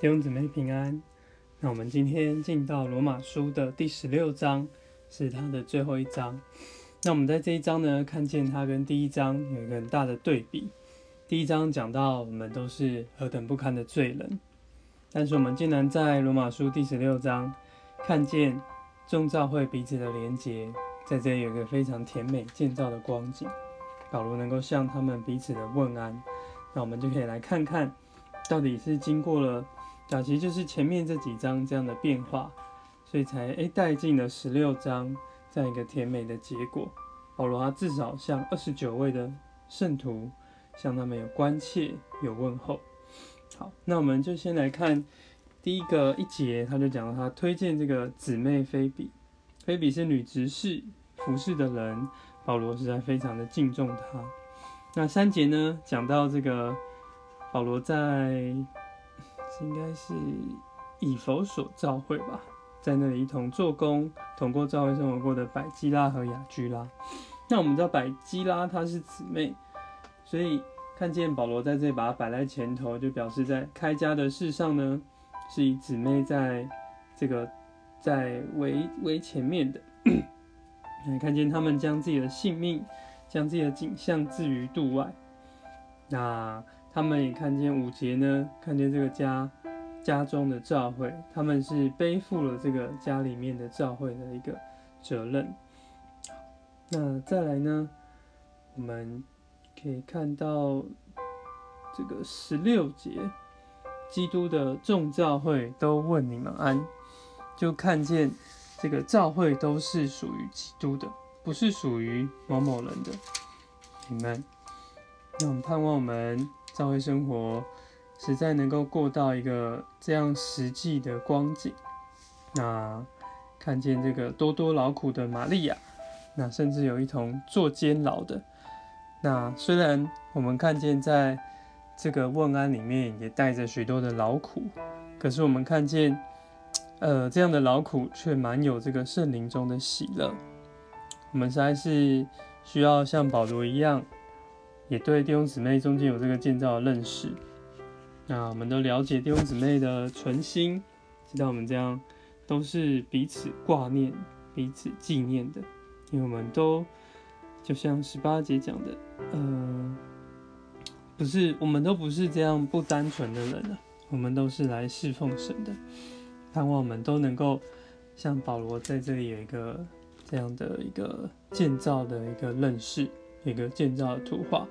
弟兄姊妹平安。那我们今天进到罗马书的第十六章，是它的最后一章。那我们在这一章呢，看见它跟第一章有一个很大的对比。第一章讲到我们都是何等不堪的罪人，但是我们竟然在罗马书第十六章看见众教会彼此的连结，在这里有一个非常甜美建造的光景。保罗能够向他们彼此的问安，那我们就可以来看看，到底是经过了。那其实就是前面这几章这样的变化，所以才诶带进了十六章这样一个甜美的结果。保罗他至少向二十九位的圣徒向他们有关切有问候。好，那我们就先来看第一个一节，他就讲到他推荐这个姊妹菲比，菲比是女执事服侍的人，保罗实在非常的敬重她。那三节呢讲到这个保罗在。应该是以佛所召会吧，在那里一同做工，同过召会生活过的百基拉和雅居拉。那我们知道百基拉她是姊妹，所以看见保罗在这里把它摆在前头，就表示在开家的事上呢，是以姊妹在这个在为为前面的。看见他们将自己的性命，将自己的景象置于度外。那。他们也看见五节呢，看见这个家家中的教会，他们是背负了这个家里面的教会的一个责任。那再来呢，我们可以看到这个十六节，基督的众教会都问你们安，就看见这个教会都是属于基督的，不是属于某某人的。你们，那我们盼望我们。教会生活实在能够过到一个这样实际的光景，那看见这个多多劳苦的玛利亚，那甚至有一同坐监牢的。那虽然我们看见在这个问安里面也带着许多的劳苦，可是我们看见，呃，这样的劳苦却蛮有这个圣灵中的喜乐。我们实在是需要像保罗一样。也对弟兄姊妹中间有这个建造的认识，那我们都了解弟兄姊妹的存心，知道我们这样都是彼此挂念、彼此纪念的，因为我们都就像十八节讲的，呃，不是，我们都不是这样不单纯的人啊，我们都是来侍奉神的，盼望我们都能够像保罗在这里有一个这样的一个建造的一个认识。一个建造的图画，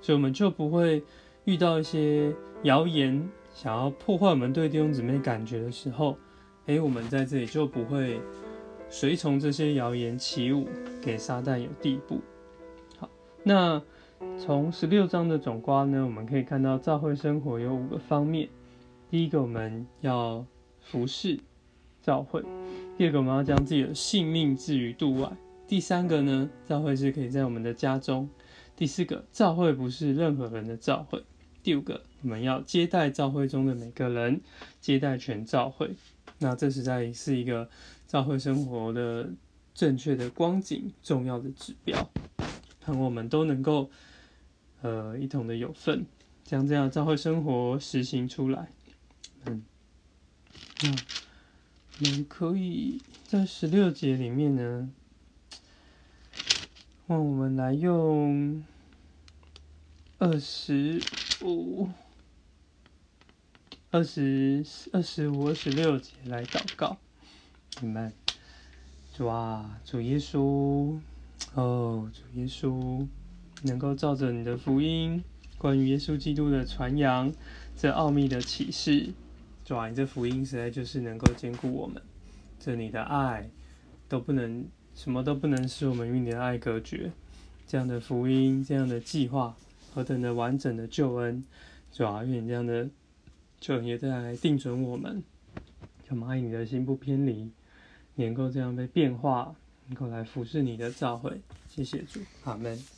所以我们就不会遇到一些谣言想要破坏我们对弟兄姊妹感觉的时候，诶，我们在这里就不会随从这些谣言起舞，给撒旦有地步。好，那从十六章的总瓜呢，我们可以看到教会生活有五个方面。第一个，我们要服侍教会；第二个，我们要将自己的性命置于度外。第三个呢，教会是可以在我们的家中；第四个，教会不是任何人的教会；第五个，我们要接待教会中的每个人，接待全教会。那这实在是一个教会生活的正确的光景，重要的指标，看我们都能够呃一同的有份，将这样教会生活实行出来。嗯，那我们可以在十六节里面呢。那我们来用二十五、二十二十五、二十六节来祷告。你们，主啊，主耶稣，哦，主耶稣，能够照着你的福音，关于耶稣基督的传扬，这奥秘的启示，主啊，你这福音实在就是能够兼顾我们，这你的爱都不能。什么都不能使我们与你的爱隔绝。这样的福音，这样的计划，何等的完整的救恩，主啊，愿这样的救恩也在定准我们，我们爱你的心不偏离，能够这样被变化，能够来服侍你的召会。谢谢主，阿门。